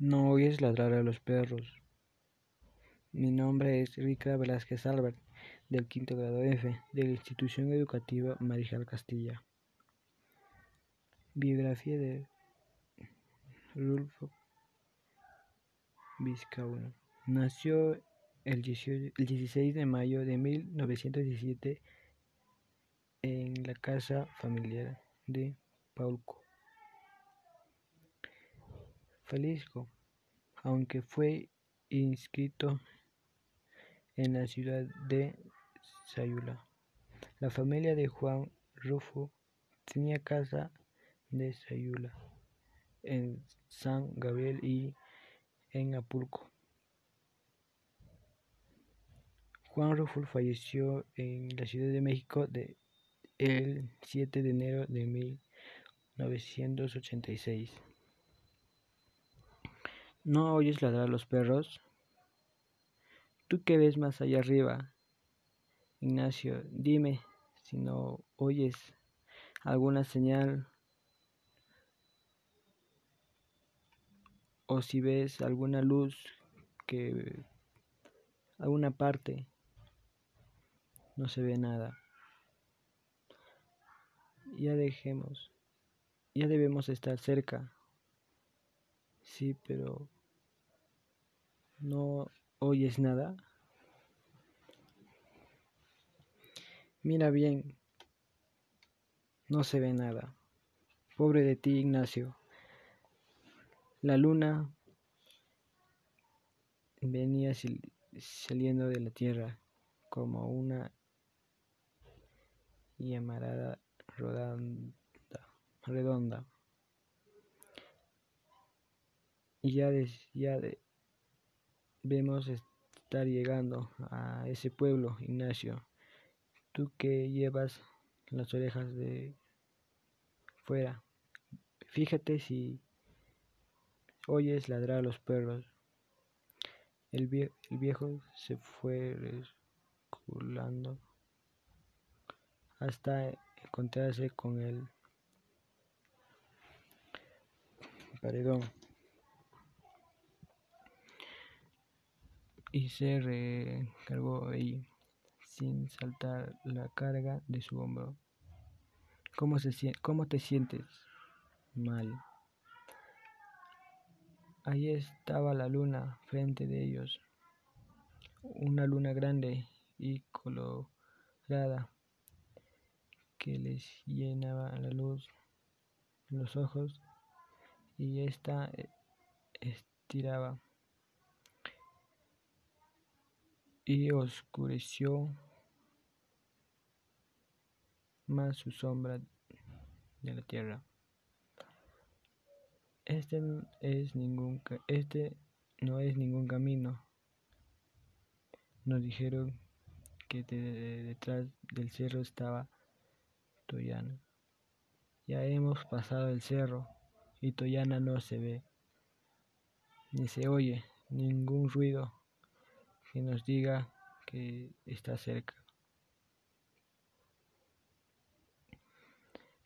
No oyes ladrar a los perros. Mi nombre es Rica Velázquez Albert, del quinto grado F, de la institución educativa Marijal Castilla. Biografía de Rulfo Vizcaíno. Nació el 16 de mayo de 1917 en la casa familiar de Paulco. Jalisco, aunque fue inscrito en la ciudad de Sayula. La familia de Juan Rufo tenía casa de Sayula en San Gabriel y en Apulco. Juan Rufo falleció en la Ciudad de México el 7 de enero de 1986. ¿No oyes ladrar a los perros? ¿Tú qué ves más allá arriba? Ignacio, dime si no oyes alguna señal o si ves alguna luz que alguna parte no se ve nada. Ya dejemos, ya debemos estar cerca. Sí, pero ¿No oyes nada? Mira bien, no se ve nada. Pobre de ti, Ignacio. La luna venía saliendo de la tierra como una llamarada redonda. Y ya, ya de, Vemos estar llegando a ese pueblo, Ignacio. Tú que llevas las orejas de fuera, fíjate si oyes ladrar a los perros. El, viejo se fue reculando hasta encontrarse con el paredón. Y se recargó ahí, sin saltar la carga de su hombro. ¿Cómo, se, cómo te sientes? Mal. Ahí estaba la luna frente de ellos, una luna grande y colorada que les llenaba la luz los ojos y esta eh, estiraba y oscureció más su sombra de la tierra. Este es ningún este no es ningún camino. Nos dijeron que detrás del cerro estaba Toyana. Ya hemos pasado el cerro y Toyana no se ve, ni se oye ningún ruido que nos diga que está cerca.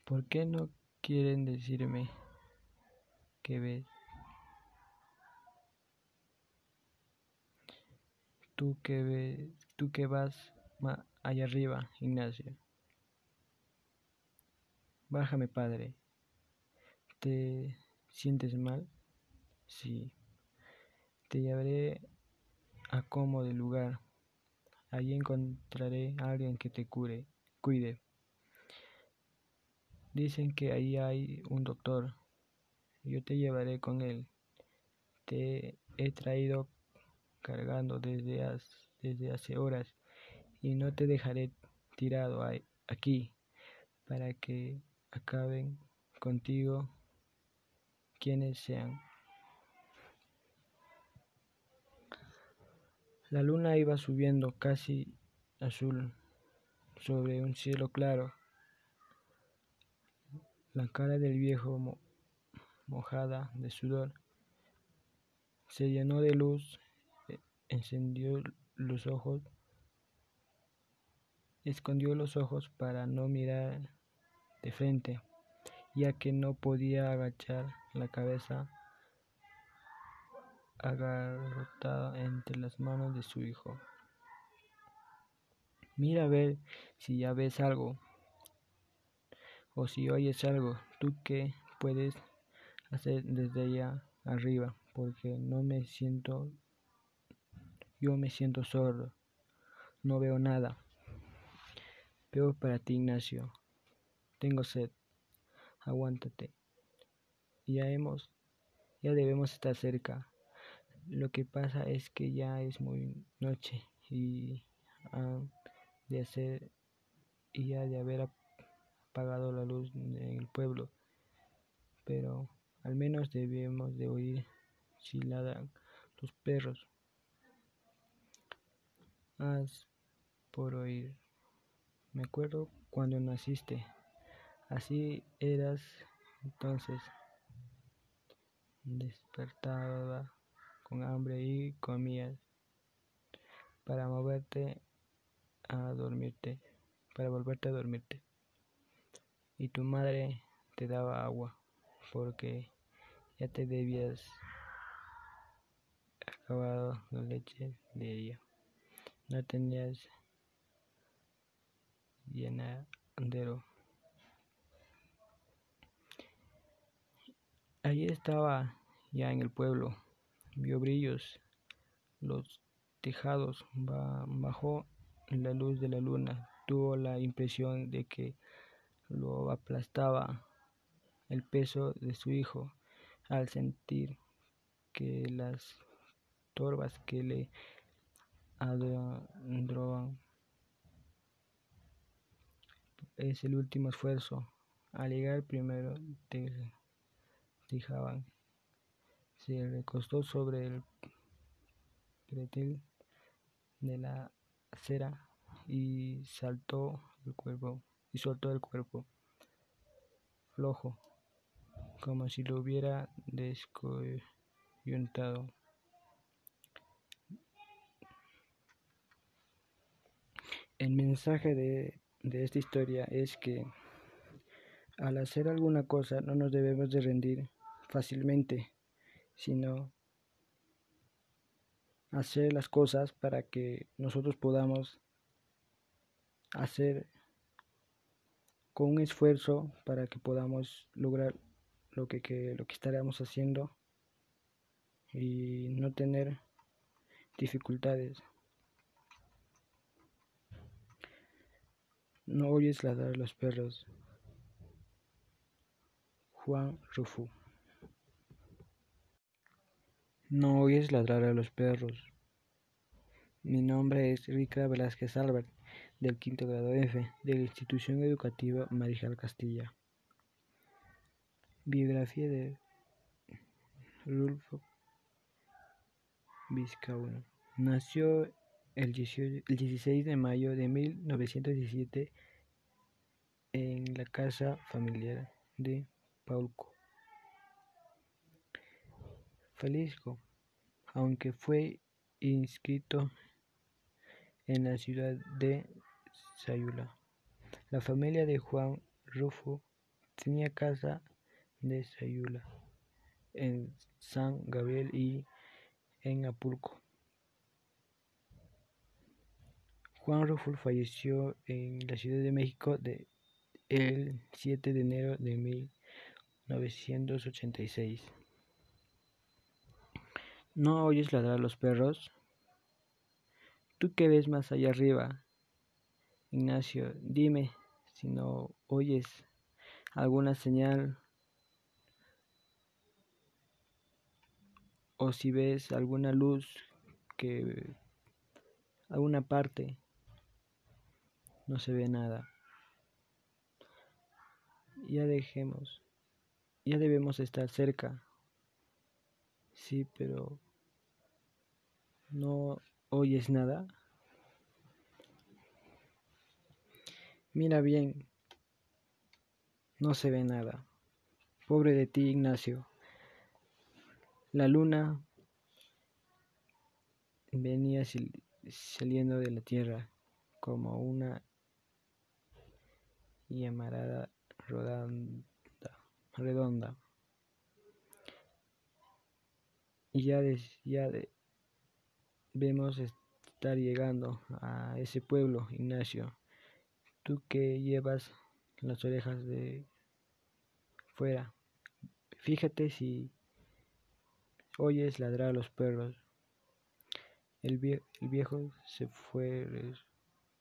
¿Por qué no quieren decirme que ves? Tú que ves, tú que vas allá arriba, Ignacio. Bájame, padre. ¿Te sientes mal? Sí. Te llevaré el lugar. Allí encontraré a alguien que te cure, cuide. Dicen que ahí hay un doctor. Yo te llevaré con él. Te he traído cargando desde hace horas y no te dejaré tirado aquí para que acaben contigo quienes sean. La luna iba subiendo casi azul sobre un cielo claro. La cara del viejo mojada de sudor se llenó de luz, e, encendió los ojos, escondió los ojos para no mirar de frente, ya que no podía agachar la cabeza agarrotado entre las manos de su hijo. Mira a ver si ya ves algo o si oyes algo. ¿Tú qué puedes hacer desde allá arriba? Porque no me siento, yo me siento sordo, no veo nada. Veo para ti, Ignacio. Tengo sed. Aguántate. Ya hemos, ya debemos estar cerca. Lo que pasa es que ya es muy noche y han de hacer y ya de haber apagado la luz en el pueblo. Pero al menos debemos de oír si ladran los perros. Haz por oír. Me acuerdo cuando naciste. Así eras entonces. Despertaba con hambre y comías para moverte a dormirte, para volverte a dormirte. Y tu madre te daba agua porque ya te debías acabado la leche de ella. No tenías llenadero. Allí estaba ya en el pueblo, vio brillos, los tejados, bajó la luz de la luna, tuvo la impresión de que lo aplastaba el peso de su hijo al sentir que las torbas que le adroan es el último esfuerzo. Al llegar primero te fijaban. Se recostó sobre el pretil de la acera y saltó el cuerpo y soltó el cuerpo flojo como si lo hubiera descoyuntado. El mensaje de, de esta historia es que al hacer alguna cosa no nos debemos de rendir fácilmente, sino hacer las cosas para que nosotros podamos hacer con un esfuerzo para que podamos lograr lo que, que, lo que estaremos haciendo y no tener dificultades. No oyes ladrar los perros. Juan Rufú. No oyes ladrar a los perros. Mi nombre es Rica Velázquez Albert, del quinto grado F, de la institución educativa Marijal Castilla. Biografía de Rulfo Vizcaíno. Nació el 16 de mayo de 1917 en la casa familiar de Paulco. Jalisco, aunque fue inscrito en la ciudad de Sayula. La familia de Juan Rufo tenía casa de Sayula en San Gabriel y en Apulco. Juan Rufo falleció en la Ciudad de México el 7 de enero de 1986. ¿No oyes ladrar los perros? ¿Tú qué ves más allá arriba? Ignacio, dime si no oyes alguna señal o si ves alguna luz que alguna parte no se ve nada. Ya dejemos, ya debemos estar cerca Sí, pero no oyes nada. Mira bien, no se ve nada. Pobre de ti, Ignacio. La luna venía saliendo de la tierra como una llamarada redonda. Y ya, ya debemos estar llegando a ese pueblo, Ignacio. Tú que llevas las orejas de fuera, fíjate si oyes ladrar a los perros. El, viejo se fue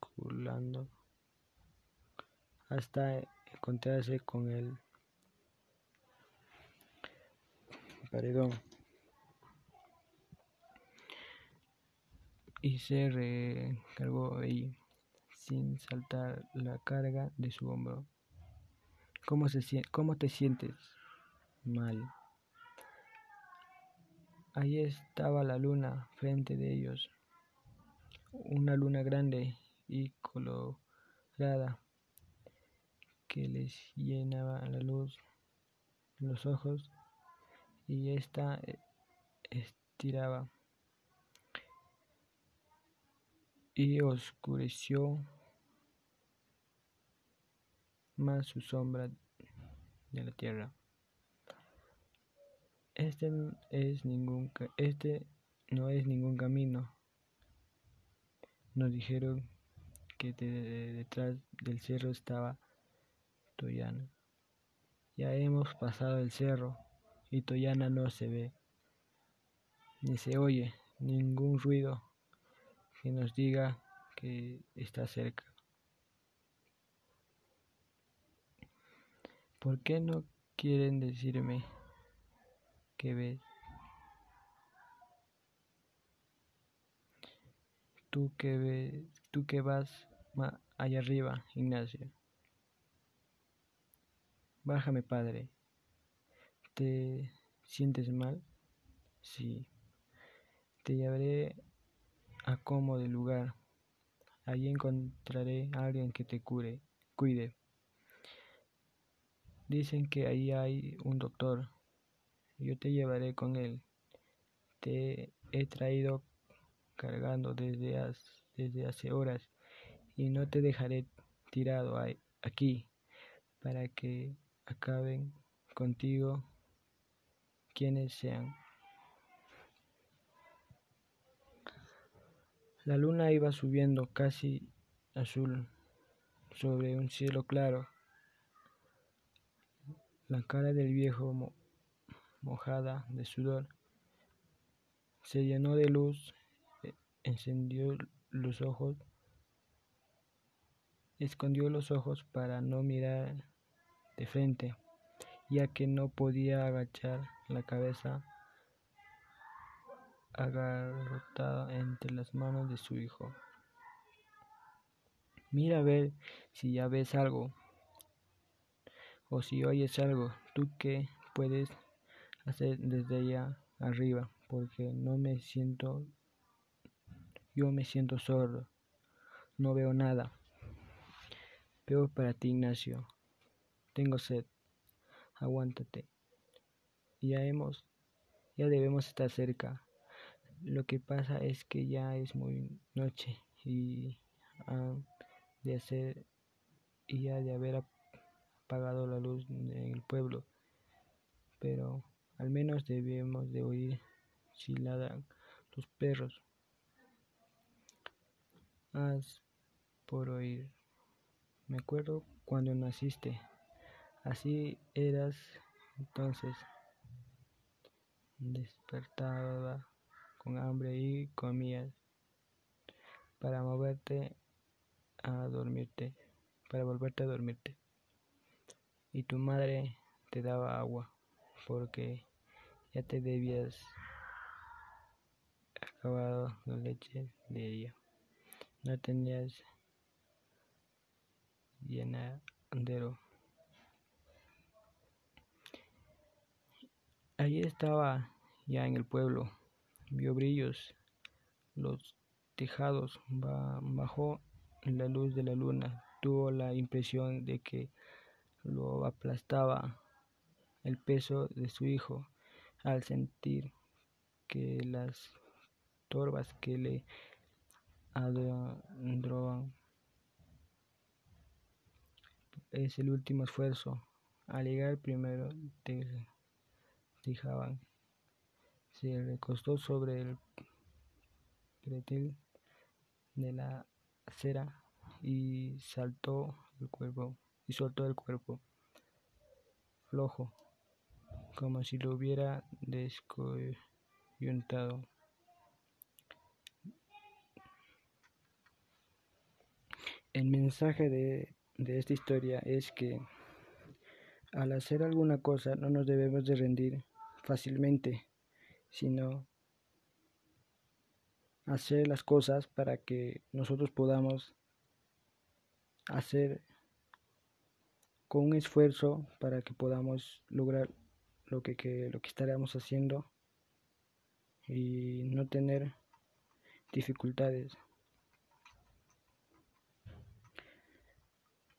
reculando hasta encontrarse con el paredón y se recargó ahí sin saltar la carga de su hombro. ¿Cómo, se, te sientes? Mal. Ahí estaba la luna frente de ellos, una luna grande y colorada que les llenaba la luz los ojos y esta eh, estiraba y oscureció más su sombra de la tierra. Este es ningún este no es ningún camino. Nos dijeron que detrás del cerro estaba Toyana. Ya hemos pasado el cerro y Toyana no se ve, ni se oye ningún ruido que nos diga que está cerca. ¿Por qué no quieren decirme que ves? Tú que ves, tú que vas allá arriba, Ignacio. Bájame, padre. ¿Te sientes mal? Sí. Te llevaré a cómodo lugar. Allí encontraré a alguien que te cure, cuide. Dicen que ahí hay un doctor. Yo te llevaré con él. Te he traído cargando desde desde hace horas y no te dejaré tirado aquí para que acaben contigo quienes sean. La luna iba subiendo casi azul sobre un cielo claro. La cara del viejo mojada de sudor se llenó de luz, e, encendió los ojos, escondió los ojos para no mirar de frente, ya que no podía agachar la cabeza agarrotada entre las manos de su hijo. Mira a ver si ya ves algo o si oyes algo. ¿Tú qué puedes hacer desde allá arriba? Porque no me siento, yo me siento sordo, no veo nada. Peor para ti, Ignacio. Tengo sed. Aguántate. Ya hemos, ya debemos estar cerca. Lo que pasa es que ya es muy noche y han de hacer y ya de haber apagado la luz en el pueblo. Pero al menos debemos de oír si ladran los perros. Haz por oír. Me acuerdo cuando naciste. Así eras entonces. Despertaba con hambre y comías para moverte a dormirte, para volverte a dormirte. Y tu madre te daba agua porque ya te debías acabado la leche de ella. No tenías llenadero. Allí estaba ya en el pueblo, vio brillos, los tejados, bajó la luz de la luna, tuvo la impresión de que lo aplastaba el peso de su hijo al sentir que las torbas que le adroban es el último esfuerzo. Al llegar primero te dejaban se recostó sobre el pretil de la acera y saltó el cuerpo y soltó el cuerpo flojo como si lo hubiera descoyuntado. El mensaje de, de esta historia es que al hacer alguna cosa no nos debemos de rendir fácilmente, sino hacer las cosas para que nosotros podamos hacer con un esfuerzo para que podamos lograr lo que, que, lo que estaremos haciendo y no tener dificultades.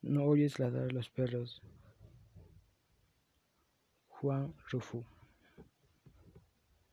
No oyes ladrar los perros. Juan Rufo